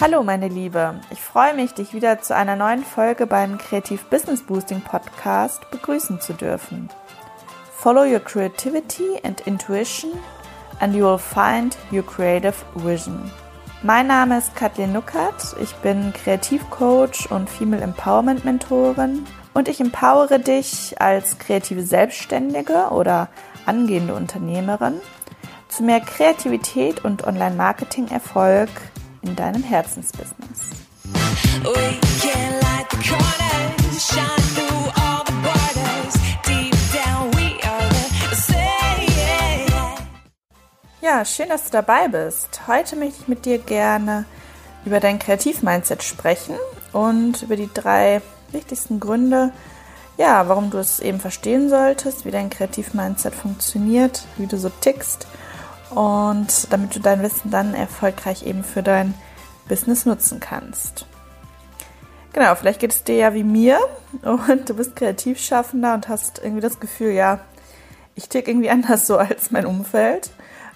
Hallo meine Liebe, ich freue mich, dich wieder zu einer neuen Folge beim Kreativ Business Boosting Podcast begrüßen zu dürfen. Follow your creativity and intuition and you will find your creative vision. Mein Name ist Kathleen Nuckert, ich bin Kreativcoach und Female Empowerment Mentorin und ich empowere dich als kreative Selbstständige oder angehende Unternehmerin zu mehr Kreativität und Online-Marketing-Erfolg in deinem Herzensbusiness. Ja, schön, dass du dabei bist. Heute möchte ich mit dir gerne über dein Kreativ-Mindset sprechen und über die drei wichtigsten Gründe, ja, warum du es eben verstehen solltest, wie dein Kreativ-Mindset funktioniert, wie du so tickst und damit du dein Wissen dann erfolgreich eben für dein Business nutzen kannst. Genau, vielleicht geht es dir ja wie mir und du bist Kreativschaffender und hast irgendwie das Gefühl, ja, ich tick irgendwie anders so als mein Umfeld,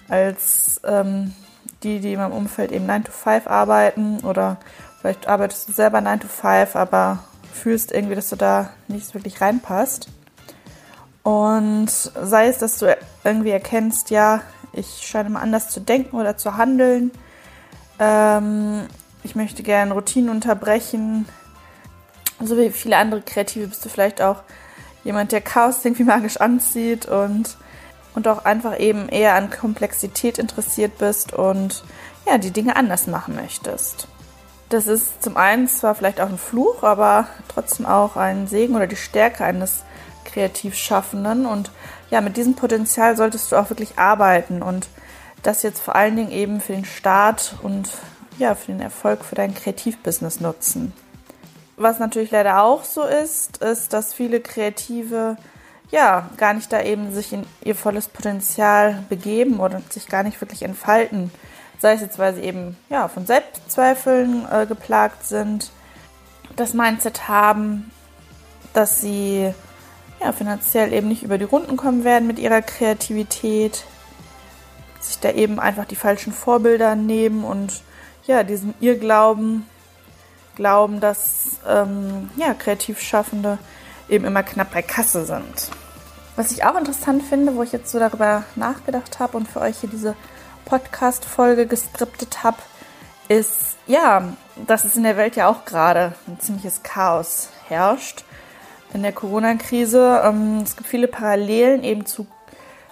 als ähm, die, die in meinem Umfeld eben 9 to 5 arbeiten oder vielleicht arbeitest du selber 9 to 5, aber fühlst irgendwie, dass du da nicht wirklich reinpasst. Und sei es, dass du irgendwie erkennst, ja, ich scheine mal anders zu denken oder zu handeln. Ähm, ich möchte gerne Routinen unterbrechen. So wie viele andere Kreative bist du vielleicht auch jemand, der Chaos irgendwie magisch anzieht und, und auch einfach eben eher an Komplexität interessiert bist und ja, die Dinge anders machen möchtest. Das ist zum einen zwar vielleicht auch ein Fluch, aber trotzdem auch ein Segen oder die Stärke eines Kreativschaffenden. Und ja, mit diesem Potenzial solltest du auch wirklich arbeiten und das jetzt vor allen Dingen eben für den Start und ja, für den Erfolg für dein Kreativbusiness nutzen. Was natürlich leider auch so ist, ist, dass viele Kreative ja gar nicht da eben sich in ihr volles Potenzial begeben oder sich gar nicht wirklich entfalten. Sei es jetzt, weil sie eben ja von Selbstzweifeln äh, geplagt sind, das Mindset haben, dass sie ja, finanziell eben nicht über die Runden kommen werden mit ihrer Kreativität, sich da eben einfach die falschen Vorbilder nehmen und ja, diesen Irrglauben glauben, dass ähm, ja, Kreativschaffende eben immer knapp bei Kasse sind. Was ich auch interessant finde, wo ich jetzt so darüber nachgedacht habe und für euch hier diese Podcast-Folge geskriptet habe, ist ja, dass es in der Welt ja auch gerade ein ziemliches Chaos herrscht in der Corona-Krise. Ähm, es gibt viele Parallelen eben zu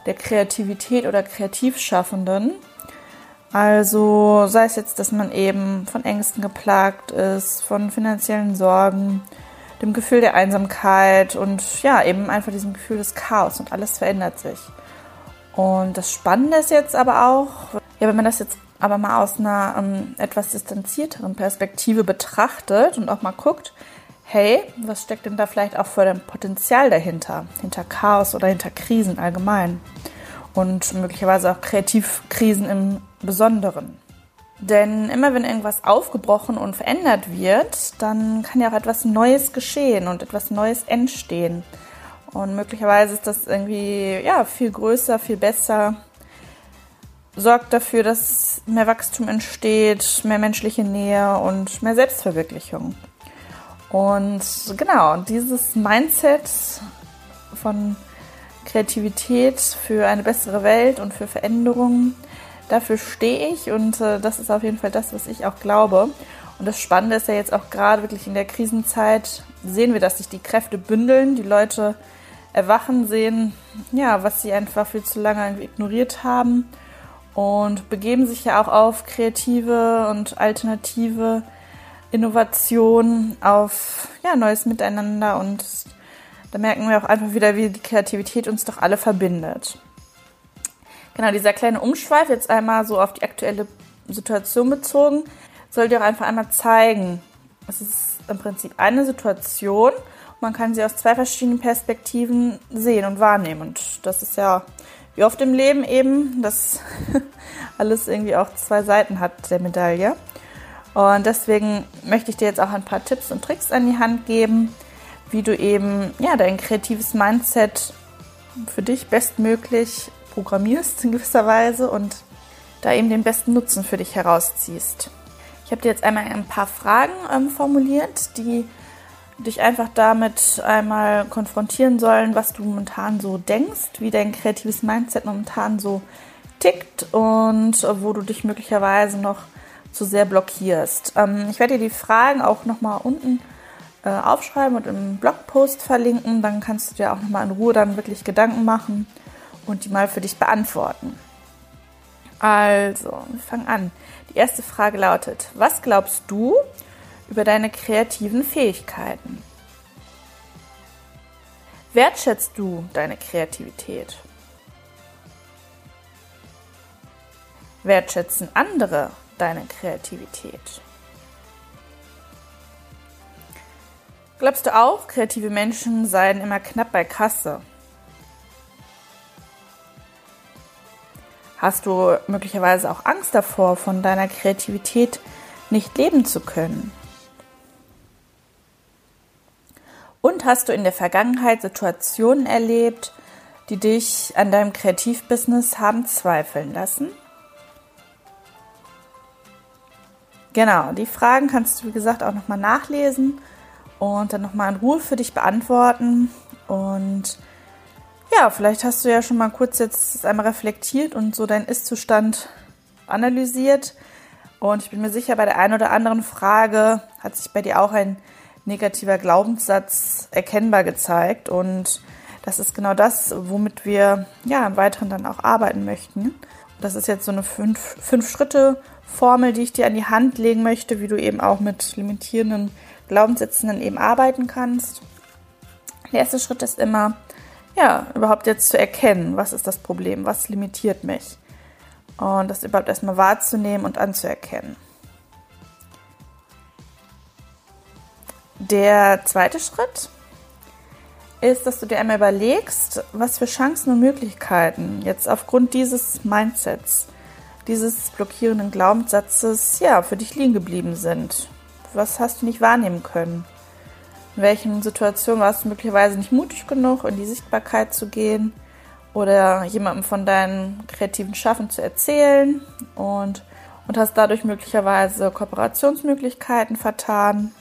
der Kreativität oder Kreativschaffenden. Also sei es jetzt, dass man eben von Ängsten geplagt ist, von finanziellen Sorgen, dem Gefühl der Einsamkeit und ja, eben einfach diesem Gefühl des Chaos und alles verändert sich. Und das Spannende ist jetzt aber auch, ja, wenn man das jetzt aber mal aus einer ähm, etwas distanzierteren Perspektive betrachtet und auch mal guckt, hey, was steckt denn da vielleicht auch für ein Potenzial dahinter? Hinter Chaos oder hinter Krisen allgemein. Und möglicherweise auch Kreativkrisen im Besonderen. Denn immer wenn irgendwas aufgebrochen und verändert wird, dann kann ja auch etwas Neues geschehen und etwas Neues entstehen. Und möglicherweise ist das irgendwie ja, viel größer, viel besser, sorgt dafür, dass mehr Wachstum entsteht, mehr menschliche Nähe und mehr Selbstverwirklichung. Und genau, dieses Mindset von Kreativität für eine bessere Welt und für Veränderungen, dafür stehe ich und äh, das ist auf jeden Fall das, was ich auch glaube. Und das Spannende ist ja jetzt auch gerade wirklich in der Krisenzeit, sehen wir, dass sich die Kräfte bündeln, die Leute erwachen, sehen, ja, was sie einfach viel zu lange ignoriert haben und begeben sich ja auch auf kreative und alternative Innovation, auf ja, neues Miteinander und da merken wir auch einfach wieder, wie die Kreativität uns doch alle verbindet. Genau, dieser kleine Umschweif jetzt einmal so auf die aktuelle Situation bezogen, soll dir auch einfach einmal zeigen, es ist im Prinzip eine Situation, man kann sie aus zwei verschiedenen Perspektiven sehen und wahrnehmen und das ist ja wie oft im Leben eben, dass alles irgendwie auch zwei Seiten hat der Medaille. Und deswegen möchte ich dir jetzt auch ein paar Tipps und Tricks an die Hand geben, wie du eben ja dein kreatives Mindset für dich bestmöglich programmierst in gewisser Weise und da eben den besten Nutzen für dich herausziehst. Ich habe dir jetzt einmal ein paar Fragen ähm, formuliert, die dich einfach damit einmal konfrontieren sollen, was du momentan so denkst, wie dein kreatives Mindset momentan so tickt und wo du dich möglicherweise noch zu sehr blockierst. Ähm, ich werde dir die Fragen auch nochmal unten äh, aufschreiben und im Blogpost verlinken. Dann kannst du dir auch nochmal in Ruhe dann wirklich Gedanken machen und die mal für dich beantworten. Also, wir fangen an. Die erste Frage lautet, was glaubst du über deine kreativen Fähigkeiten? Wertschätzt du deine Kreativität? Wertschätzen andere deine Kreativität? Glaubst du auch, kreative Menschen seien immer knapp bei Kasse? Hast du möglicherweise auch Angst davor, von deiner Kreativität nicht leben zu können? Und hast du in der Vergangenheit Situationen erlebt, die dich an deinem Kreativbusiness haben zweifeln lassen? Genau, die Fragen kannst du, wie gesagt, auch nochmal nachlesen und dann nochmal in Ruhe für dich beantworten. Und ja, vielleicht hast du ja schon mal kurz jetzt einmal reflektiert und so deinen Ist-Zustand analysiert. Und ich bin mir sicher, bei der einen oder anderen Frage hat sich bei dir auch ein negativer Glaubenssatz erkennbar gezeigt. Und das ist genau das, womit wir ja im Weiteren dann auch arbeiten möchten. Das ist jetzt so eine fünf, fünf die ich dir an die Hand legen möchte, wie du eben auch mit limitierenden Glaubenssätzen dann eben arbeiten kannst. Der erste Schritt ist immer, ja, überhaupt jetzt zu erkennen, was ist das Problem, was limitiert mich. Und das überhaupt erstmal wahrzunehmen und anzuerkennen. Der zweite Schritt ist, dass du dir einmal überlegst, was für Chancen und Möglichkeiten jetzt aufgrund dieses Mindsets dieses blockierenden Glaubenssatzes ja für dich liegen geblieben sind. Was hast du nicht wahrnehmen können? In welchen Situationen warst du möglicherweise nicht mutig genug, in die Sichtbarkeit zu gehen oder jemandem von deinen kreativen Schaffen zu erzählen und, und hast dadurch möglicherweise Kooperationsmöglichkeiten vertan.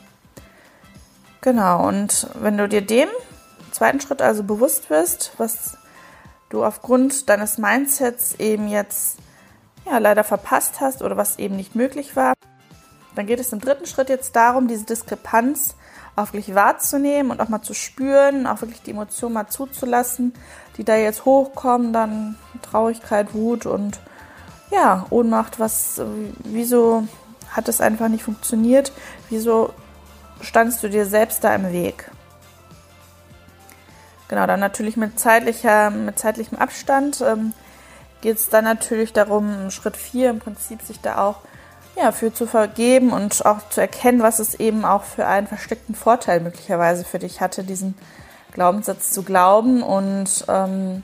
Genau, und wenn du dir dem zweiten Schritt also bewusst wirst, was du aufgrund deines Mindsets eben jetzt ja, leider verpasst hast oder was eben nicht möglich war. Dann geht es im dritten Schritt jetzt darum, diese Diskrepanz auch wirklich wahrzunehmen und auch mal zu spüren, auch wirklich die Emotionen mal zuzulassen, die da jetzt hochkommen, dann Traurigkeit, Wut und ja, Ohnmacht, was, wieso hat es einfach nicht funktioniert? Wieso standst du dir selbst da im Weg? Genau, dann natürlich mit zeitlicher, mit zeitlichem Abstand. Ähm, geht es dann natürlich darum, Schritt 4 im Prinzip sich da auch ja, für zu vergeben und auch zu erkennen, was es eben auch für einen versteckten Vorteil möglicherweise für dich hatte, diesen Glaubenssatz zu glauben und ähm,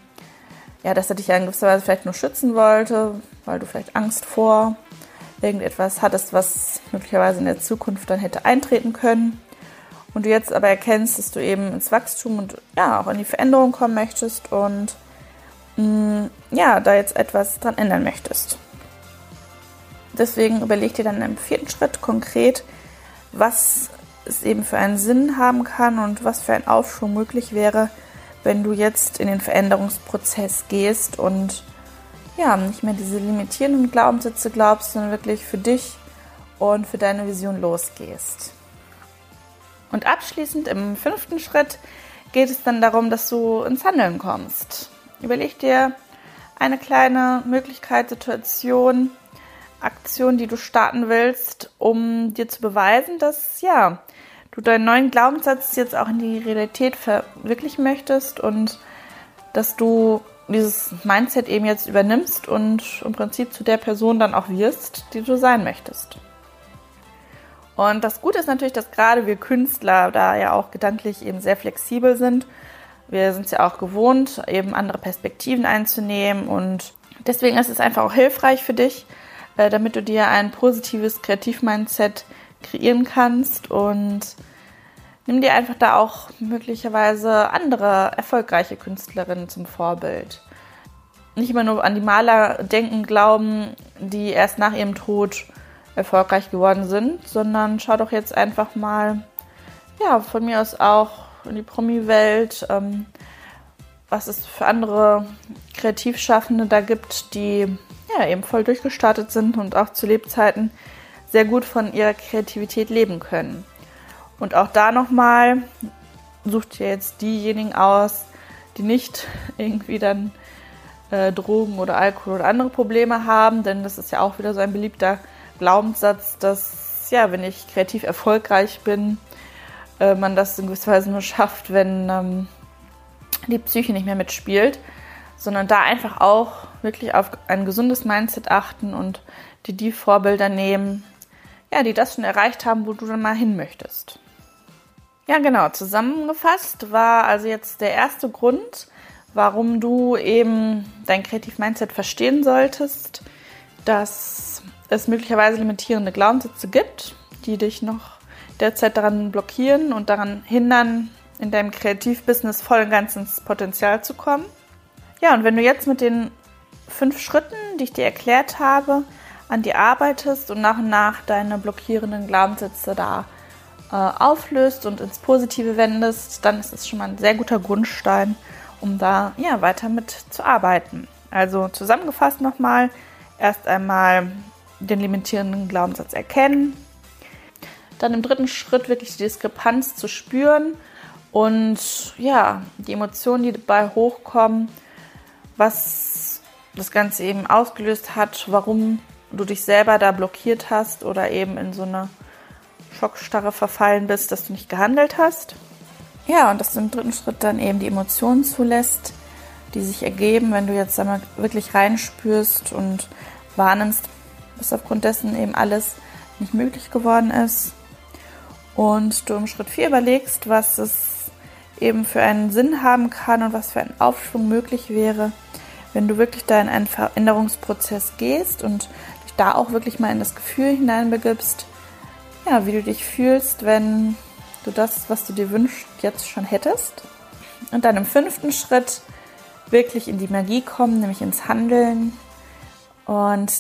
ja, dass er dich in gewisser Weise vielleicht nur schützen wollte, weil du vielleicht Angst vor irgendetwas hattest, was möglicherweise in der Zukunft dann hätte eintreten können. Und du jetzt aber erkennst, dass du eben ins Wachstum und ja, auch in die Veränderung kommen möchtest und Mm, ja, da jetzt etwas dran ändern möchtest. Deswegen überleg dir dann im vierten Schritt konkret, was es eben für einen Sinn haben kann und was für ein Aufschwung möglich wäre, wenn du jetzt in den Veränderungsprozess gehst und ja, nicht mehr diese limitierenden Glaubenssätze glaubst, sondern wirklich für dich und für deine Vision losgehst. Und abschließend im fünften Schritt geht es dann darum, dass du ins Handeln kommst. Überleg dir eine kleine Möglichkeit, Situation, Aktion, die du starten willst, um dir zu beweisen, dass ja, du deinen neuen Glaubenssatz jetzt auch in die Realität verwirklichen möchtest und dass du dieses Mindset eben jetzt übernimmst und im Prinzip zu der Person dann auch wirst, die du sein möchtest. Und das Gute ist natürlich, dass gerade wir Künstler da ja auch gedanklich eben sehr flexibel sind. Wir sind es ja auch gewohnt, eben andere Perspektiven einzunehmen. Und deswegen ist es einfach auch hilfreich für dich, äh, damit du dir ein positives Kreativ-Mindset kreieren kannst. Und nimm dir einfach da auch möglicherweise andere erfolgreiche Künstlerinnen zum Vorbild. Nicht immer nur an die Maler denken, glauben, die erst nach ihrem Tod erfolgreich geworden sind, sondern schau doch jetzt einfach mal, ja, von mir aus auch in die Promi-Welt, ähm, was es für andere Kreativschaffende da gibt, die ja eben voll durchgestartet sind und auch zu Lebzeiten sehr gut von ihrer Kreativität leben können. Und auch da nochmal, sucht ihr jetzt diejenigen aus, die nicht irgendwie dann äh, Drogen oder Alkohol oder andere Probleme haben, denn das ist ja auch wieder so ein beliebter Glaubenssatz, dass ja, wenn ich kreativ erfolgreich bin, äh, man das in gewisser Weise nur schafft, wenn ähm, die Psyche nicht mehr mitspielt, sondern da einfach auch wirklich auf ein gesundes Mindset achten und die die Vorbilder nehmen, ja, die das schon erreicht haben, wo du dann mal hin möchtest. Ja, genau. Zusammengefasst war also jetzt der erste Grund, warum du eben dein Kreativ-Mindset verstehen solltest, dass es möglicherweise limitierende Glaubenssätze gibt, die dich noch derzeit daran blockieren und daran hindern, in deinem Kreativbusiness voll und ganz ins Potenzial zu kommen. Ja, und wenn du jetzt mit den fünf Schritten, die ich dir erklärt habe, an dir arbeitest und nach und nach deine blockierenden Glaubenssätze da äh, auflöst und ins Positive wendest, dann ist es schon mal ein sehr guter Grundstein, um da ja weiter mit zu arbeiten. Also zusammengefasst nochmal, erst einmal den limitierenden Glaubenssatz erkennen, dann im dritten Schritt wirklich die Diskrepanz zu spüren und ja, die Emotionen, die dabei hochkommen, was das Ganze eben ausgelöst hat, warum du dich selber da blockiert hast oder eben in so eine Schockstarre verfallen bist, dass du nicht gehandelt hast. Ja, und dass du im dritten Schritt dann eben die Emotionen zulässt, die sich ergeben, wenn du jetzt einmal wirklich reinspürst und wahrnimmst, dass aufgrund dessen eben alles nicht möglich geworden ist. Und du im Schritt 4 überlegst, was es eben für einen Sinn haben kann und was für ein Aufschwung möglich wäre, wenn du wirklich da in einen Veränderungsprozess gehst und dich da auch wirklich mal in das Gefühl hineinbegibst, ja, wie du dich fühlst, wenn du das, was du dir wünschst, jetzt schon hättest. Und dann im fünften Schritt wirklich in die Magie kommen, nämlich ins Handeln und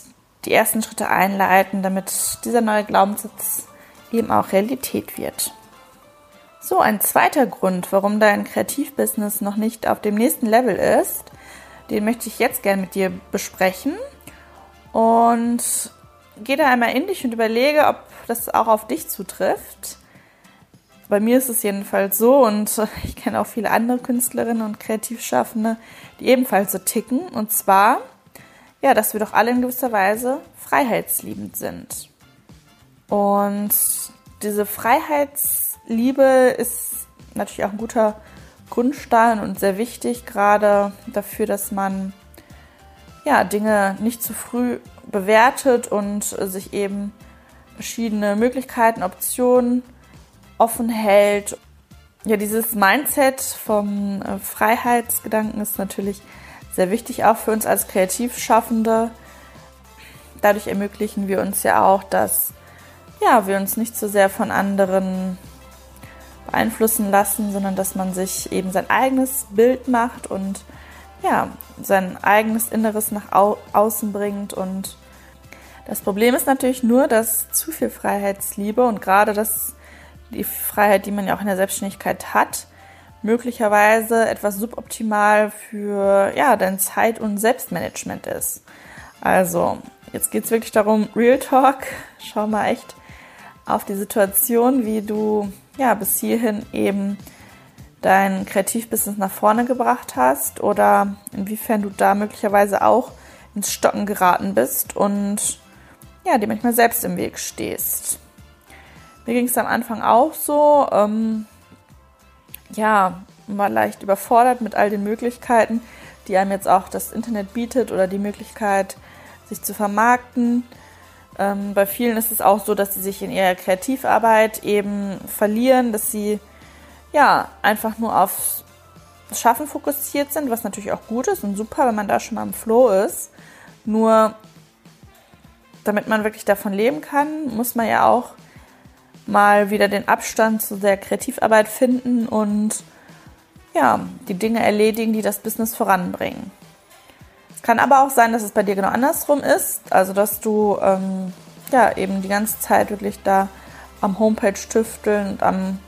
die ersten Schritte einleiten, damit dieser neue Glaubenssatz eben auch Realität wird. So, ein zweiter Grund, warum dein Kreativbusiness noch nicht auf dem nächsten Level ist, den möchte ich jetzt gerne mit dir besprechen. Und gehe da einmal in dich und überlege, ob das auch auf dich zutrifft. Bei mir ist es jedenfalls so und ich kenne auch viele andere Künstlerinnen und Kreativschaffende, die ebenfalls so ticken. Und zwar, ja, dass wir doch alle in gewisser Weise freiheitsliebend sind. Und diese Freiheitsliebe ist natürlich auch ein guter Grundstein und sehr wichtig, gerade dafür, dass man ja, Dinge nicht zu früh bewertet und sich eben verschiedene Möglichkeiten, Optionen offen hält. Ja, dieses Mindset vom äh, Freiheitsgedanken ist natürlich sehr wichtig, auch für uns als Kreativschaffende. Dadurch ermöglichen wir uns ja auch, dass ja, wir uns nicht so sehr von anderen beeinflussen lassen, sondern dass man sich eben sein eigenes Bild macht und ja, sein eigenes Inneres nach au außen bringt. Und das Problem ist natürlich nur, dass zu viel Freiheitsliebe und gerade das, die Freiheit, die man ja auch in der Selbstständigkeit hat, möglicherweise etwas suboptimal für ja, dein Zeit- und Selbstmanagement ist. Also, jetzt geht es wirklich darum, Real Talk, schau mal echt auf die Situation, wie du ja bis hierhin eben dein Kreativbusiness nach vorne gebracht hast oder inwiefern du da möglicherweise auch ins Stocken geraten bist und ja, dir manchmal selbst im Weg stehst. Mir ging es am Anfang auch so, ähm, ja, war leicht überfordert mit all den Möglichkeiten, die einem jetzt auch das Internet bietet oder die Möglichkeit, sich zu vermarkten. Ähm, bei vielen ist es auch so, dass sie sich in ihrer Kreativarbeit eben verlieren, dass sie ja einfach nur aufs Schaffen fokussiert sind, was natürlich auch gut ist und super, wenn man da schon mal im Flow ist. Nur damit man wirklich davon leben kann, muss man ja auch mal wieder den Abstand zu der Kreativarbeit finden und ja, die Dinge erledigen, die das Business voranbringen. Es kann aber auch sein, dass es bei dir genau andersrum ist, also dass du ähm, ja eben die ganze Zeit wirklich da am Homepage tüfteln und am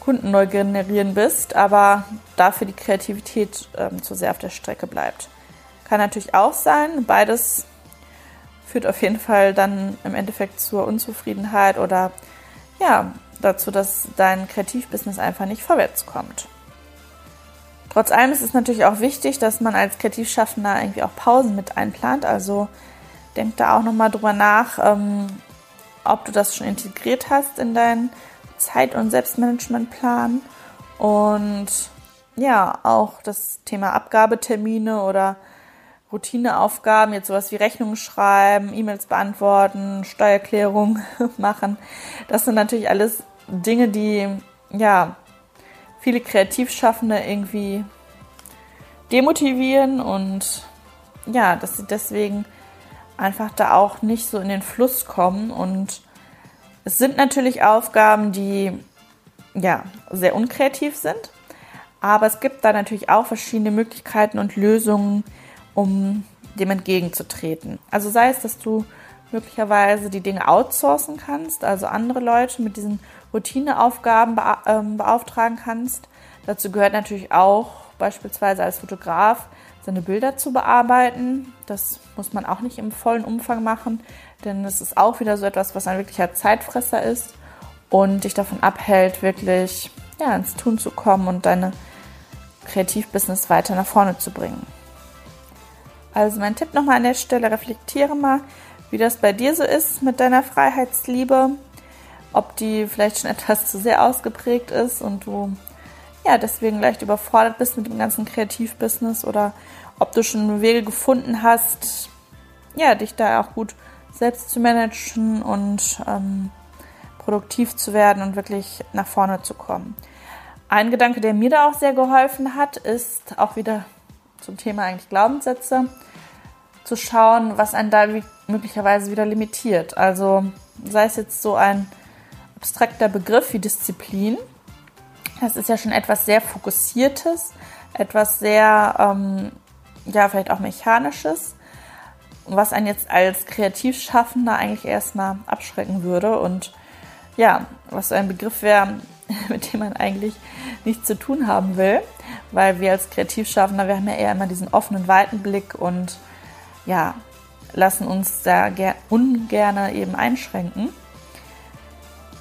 Kunden neu generieren bist, aber dafür die Kreativität ähm, zu sehr auf der Strecke bleibt. Kann natürlich auch sein, beides führt auf jeden Fall dann im Endeffekt zur Unzufriedenheit oder ja, dazu, dass dein Kreativbusiness einfach nicht vorwärts kommt. Trotz allem ist es natürlich auch wichtig, dass man als Kreativschaffender irgendwie auch Pausen mit einplant. Also denk da auch nochmal drüber nach, ähm, ob du das schon integriert hast in deinen Zeit- und Selbstmanagementplan. Und ja, auch das Thema Abgabetermine oder Routineaufgaben, jetzt sowas wie Rechnungen schreiben, E-Mails beantworten, Steuererklärung machen. Das sind natürlich alles Dinge, die ja viele Kreativschaffende irgendwie demotivieren und ja, dass sie deswegen einfach da auch nicht so in den Fluss kommen. Und es sind natürlich Aufgaben, die ja sehr unkreativ sind, aber es gibt da natürlich auch verschiedene Möglichkeiten und Lösungen, um dem entgegenzutreten. Also sei es, dass du möglicherweise die Dinge outsourcen kannst, also andere Leute mit diesen Routineaufgaben ähm, beauftragen kannst. Dazu gehört natürlich auch beispielsweise als Fotograf seine Bilder zu bearbeiten. Das muss man auch nicht im vollen Umfang machen, denn es ist auch wieder so etwas, was ein wirklicher Zeitfresser ist und dich davon abhält, wirklich ja, ins Tun zu kommen und deine Kreativbusiness weiter nach vorne zu bringen. Also mein Tipp nochmal an der Stelle, reflektiere mal, wie das bei dir so ist mit deiner Freiheitsliebe, ob die vielleicht schon etwas zu sehr ausgeprägt ist und du ja deswegen leicht überfordert bist mit dem ganzen Kreativbusiness oder ob du schon Wege gefunden hast, ja, dich da auch gut selbst zu managen und ähm, produktiv zu werden und wirklich nach vorne zu kommen. Ein Gedanke, der mir da auch sehr geholfen hat, ist auch wieder zum Thema eigentlich Glaubenssätze, zu schauen, was einen da möglicherweise wieder limitiert. Also sei es jetzt so ein abstrakter Begriff wie Disziplin. Das ist ja schon etwas sehr Fokussiertes, etwas sehr, ähm, ja, vielleicht auch Mechanisches, was einen jetzt als Kreativschaffender eigentlich erstmal abschrecken würde. Und ja, was so ein Begriff wäre, mit dem man eigentlich nichts zu tun haben will, weil wir als Kreativschaffender, wir haben ja eher immer diesen offenen, weiten Blick und ja, lassen uns da ungern eben einschränken.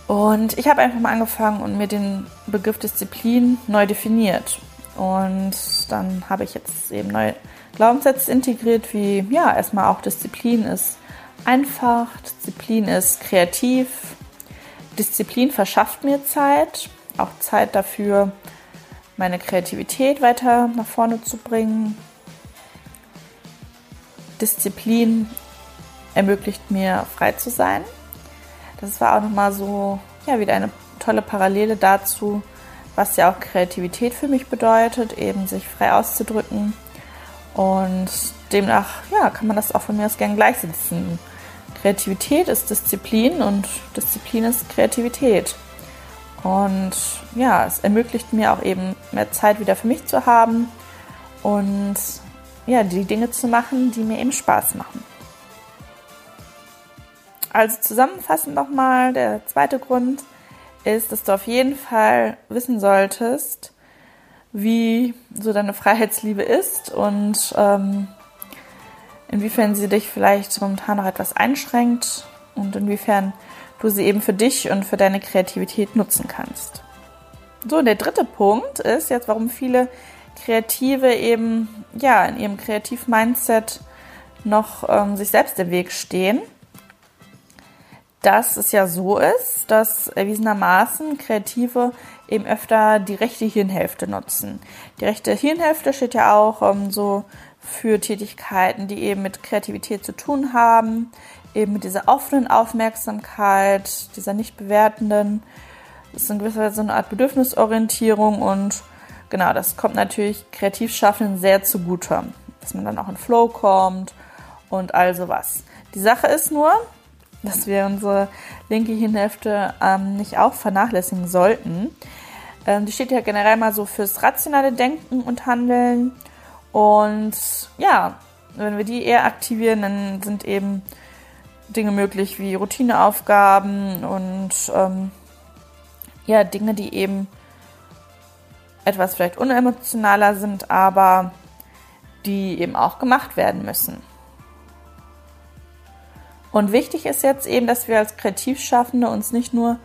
Und ich habe einfach mal angefangen und mir den Begriff Disziplin neu definiert. Und dann habe ich jetzt eben neue Glaubenssätze integriert, wie ja, erstmal auch Disziplin ist einfach, Disziplin ist kreativ, Disziplin verschafft mir Zeit, auch Zeit dafür, meine Kreativität weiter nach vorne zu bringen. Disziplin ermöglicht mir frei zu sein. Das war auch nochmal so, ja, wieder eine tolle Parallele dazu, was ja auch Kreativität für mich bedeutet, eben sich frei auszudrücken. Und demnach, ja, kann man das auch von mir aus gern gleichsetzen. Kreativität ist Disziplin und Disziplin ist Kreativität. Und ja, es ermöglicht mir auch eben mehr Zeit wieder für mich zu haben und ja, die Dinge zu machen, die mir eben Spaß machen. Also zusammenfassend nochmal, der zweite Grund ist, dass du auf jeden Fall wissen solltest, wie so deine Freiheitsliebe ist und ähm, inwiefern sie dich vielleicht momentan noch etwas einschränkt und inwiefern du sie eben für dich und für deine Kreativität nutzen kannst. So, und der dritte Punkt ist jetzt, warum viele Kreative eben ja in ihrem Kreativ-Mindset noch ähm, sich selbst im Weg stehen. Dass es ja so ist, dass erwiesenermaßen Kreative eben öfter die rechte Hirnhälfte nutzen. Die rechte Hirnhälfte steht ja auch ähm, so für Tätigkeiten, die eben mit Kreativität zu tun haben, eben mit dieser offenen Aufmerksamkeit, dieser nicht bewertenden. Ist in gewisser Weise so eine Art Bedürfnisorientierung und genau, das kommt natürlich Kreativschaffenden sehr zugute, dass man dann auch in Flow kommt und all sowas. Die Sache ist nur, dass wir unsere linke Hirnhälfte ähm, nicht auch vernachlässigen sollten. Ähm, die steht ja generell mal so fürs rationale Denken und Handeln. Und ja, wenn wir die eher aktivieren, dann sind eben Dinge möglich wie Routineaufgaben und ähm, ja, Dinge, die eben etwas vielleicht unemotionaler sind, aber die eben auch gemacht werden müssen. Und wichtig ist jetzt eben, dass wir als Kreativschaffende uns nicht nur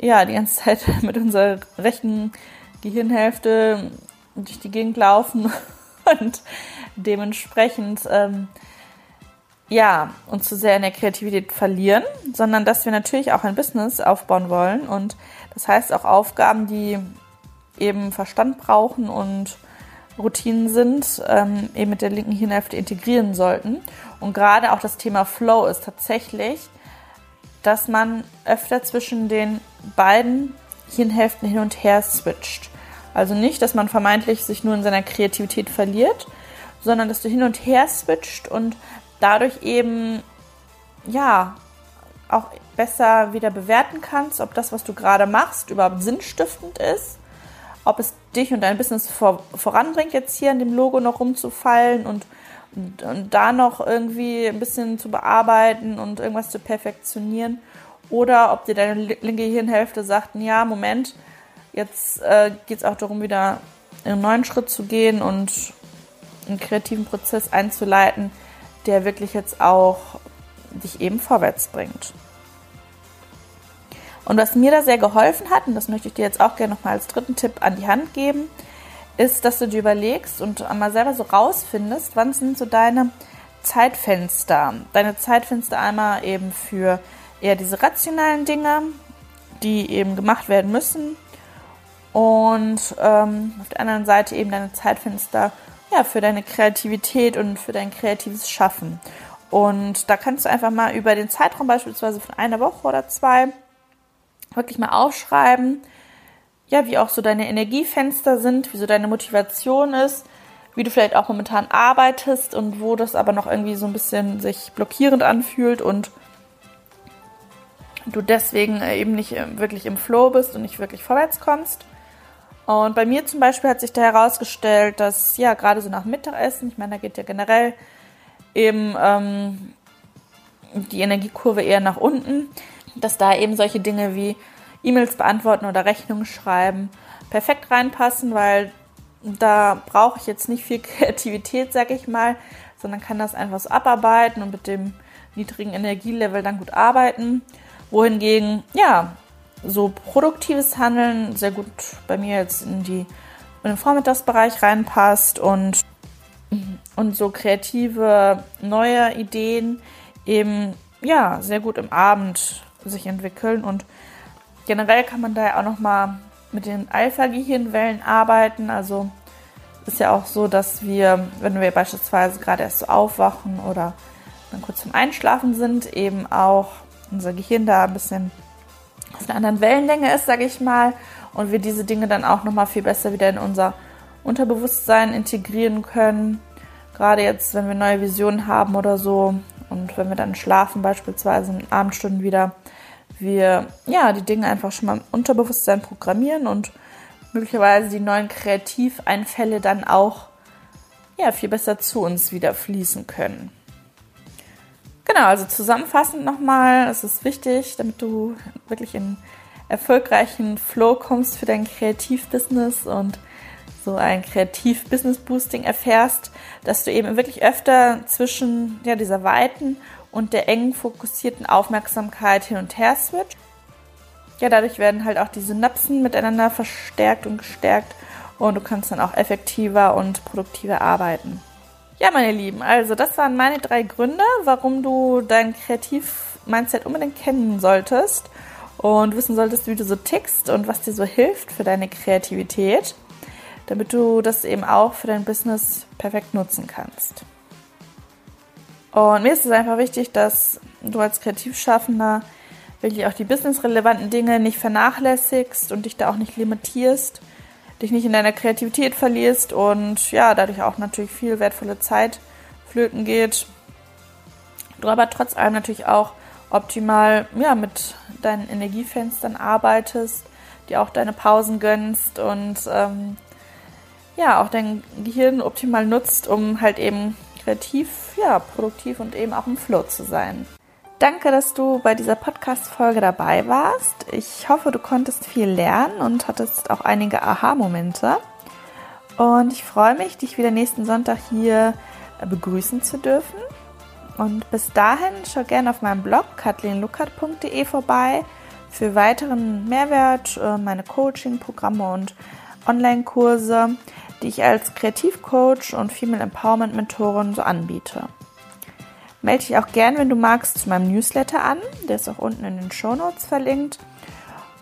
ja, die ganze Zeit mit unserer rechten Gehirnhälfte durch die Gegend laufen und dementsprechend ähm, ja, uns zu sehr in der Kreativität verlieren, sondern dass wir natürlich auch ein Business aufbauen wollen und das heißt auch Aufgaben, die eben Verstand brauchen und Routinen sind, ähm, eben mit der linken Hirnhälfte integrieren sollten. Und gerade auch das Thema Flow ist tatsächlich, dass man öfter zwischen den beiden Hirnhälften hin und her switcht. Also nicht, dass man vermeintlich sich nur in seiner Kreativität verliert, sondern dass du hin und her switcht und dadurch eben, ja, auch besser wieder bewerten kannst, ob das, was du gerade machst, überhaupt sinnstiftend ist, ob es dich und dein Business vor, voranbringt, jetzt hier an dem Logo noch rumzufallen und, und, und da noch irgendwie ein bisschen zu bearbeiten und irgendwas zu perfektionieren. Oder ob dir deine linke Hirnhälfte sagt, ja, Moment, jetzt äh, geht es auch darum, wieder einen neuen Schritt zu gehen und einen kreativen Prozess einzuleiten, der wirklich jetzt auch dich eben vorwärts bringt. Und was mir da sehr geholfen hat, und das möchte ich dir jetzt auch gerne nochmal als dritten Tipp an die Hand geben, ist, dass du dir überlegst und einmal selber so rausfindest, wann sind so deine Zeitfenster. Deine Zeitfenster einmal eben für eher diese rationalen Dinge, die eben gemacht werden müssen. Und ähm, auf der anderen Seite eben deine Zeitfenster ja, für deine Kreativität und für dein kreatives Schaffen. Und da kannst du einfach mal über den Zeitraum beispielsweise von einer Woche oder zwei wirklich mal aufschreiben, ja, wie auch so deine Energiefenster sind, wie so deine Motivation ist, wie du vielleicht auch momentan arbeitest und wo das aber noch irgendwie so ein bisschen sich blockierend anfühlt und du deswegen eben nicht wirklich im Flow bist und nicht wirklich vorwärts kommst. Und bei mir zum Beispiel hat sich da herausgestellt, dass ja gerade so nach Mittagessen, ich meine, da geht ja generell eben ähm, die Energiekurve eher nach unten, dass da eben solche Dinge wie E-Mails beantworten oder Rechnungen schreiben perfekt reinpassen, weil da brauche ich jetzt nicht viel Kreativität, sag ich mal, sondern kann das einfach so abarbeiten und mit dem niedrigen Energielevel dann gut arbeiten. Wohingegen, ja, so produktives Handeln sehr gut bei mir jetzt in, die, in den Vormittagsbereich reinpasst und, und so kreative neue Ideen eben ja sehr gut im Abend sich entwickeln und generell kann man da ja auch noch mal mit den Alpha-Gehirnwellen arbeiten. Also ist ja auch so, dass wir, wenn wir beispielsweise gerade erst so aufwachen oder dann kurz zum Einschlafen sind, eben auch unser Gehirn da ein bisschen auf einer anderen Wellenlänge ist, sage ich mal, und wir diese Dinge dann auch nochmal viel besser wieder in unser Unterbewusstsein integrieren können. Gerade jetzt, wenn wir neue Visionen haben oder so und wenn wir dann schlafen, beispielsweise in Abendstunden wieder, wir ja die Dinge einfach schon mal im Unterbewusstsein programmieren und möglicherweise die neuen Kreativeinfälle dann auch ja, viel besser zu uns wieder fließen können. Genau, also zusammenfassend nochmal, es ist wichtig, damit du wirklich in erfolgreichen Flow kommst für dein Kreativbusiness und so ein Kreativ-Business-Boosting erfährst, dass du eben wirklich öfter zwischen ja, dieser weiten und der engen fokussierten Aufmerksamkeit hin und her switcht. Ja, dadurch werden halt auch die Synapsen miteinander verstärkt und gestärkt und du kannst dann auch effektiver und produktiver arbeiten. Ja, meine Lieben, also das waren meine drei Gründe, warum du dein Kreativ-Mindset unbedingt kennen solltest und wissen solltest, wie du so tickst und was dir so hilft für deine Kreativität, damit du das eben auch für dein Business perfekt nutzen kannst. Und mir ist es einfach wichtig, dass du als Kreativschaffender wirklich auch die businessrelevanten Dinge nicht vernachlässigst und dich da auch nicht limitierst, dich nicht in deiner Kreativität verlierst und ja, dadurch auch natürlich viel wertvolle Zeit flöten geht. Du aber trotz allem natürlich auch optimal ja, mit deinen Energiefenstern arbeitest, dir auch deine Pausen gönnst und ähm, ja, auch dein Gehirn optimal nutzt, um halt eben kreativ, ja, produktiv und eben auch im Flow zu sein. Danke, dass du bei dieser Podcast-Folge dabei warst. Ich hoffe, du konntest viel lernen und hattest auch einige Aha-Momente. Und ich freue mich, dich wieder nächsten Sonntag hier begrüßen zu dürfen. Und bis dahin schau gerne auf meinem Blog kathleenluckert.de vorbei für weiteren Mehrwert, äh, meine Coaching-Programme und Online-Kurse, die ich als Kreativcoach und Female Empowerment Mentorin so anbiete. Melde dich auch gern, wenn du magst, zu meinem Newsletter an. Der ist auch unten in den Show Notes verlinkt.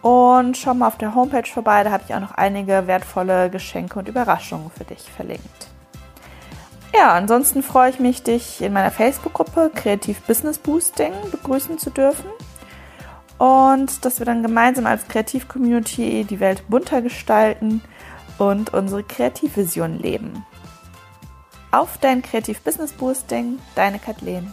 Und schau mal auf der Homepage vorbei, da habe ich auch noch einige wertvolle Geschenke und Überraschungen für dich verlinkt. Ja, ansonsten freue ich mich, dich in meiner Facebook-Gruppe Kreativ Business Boosting begrüßen zu dürfen. Und dass wir dann gemeinsam als Kreativ-Community die Welt bunter gestalten und unsere Kreativvision leben. Auf dein Kreativ Business Boosting, deine Kathleen.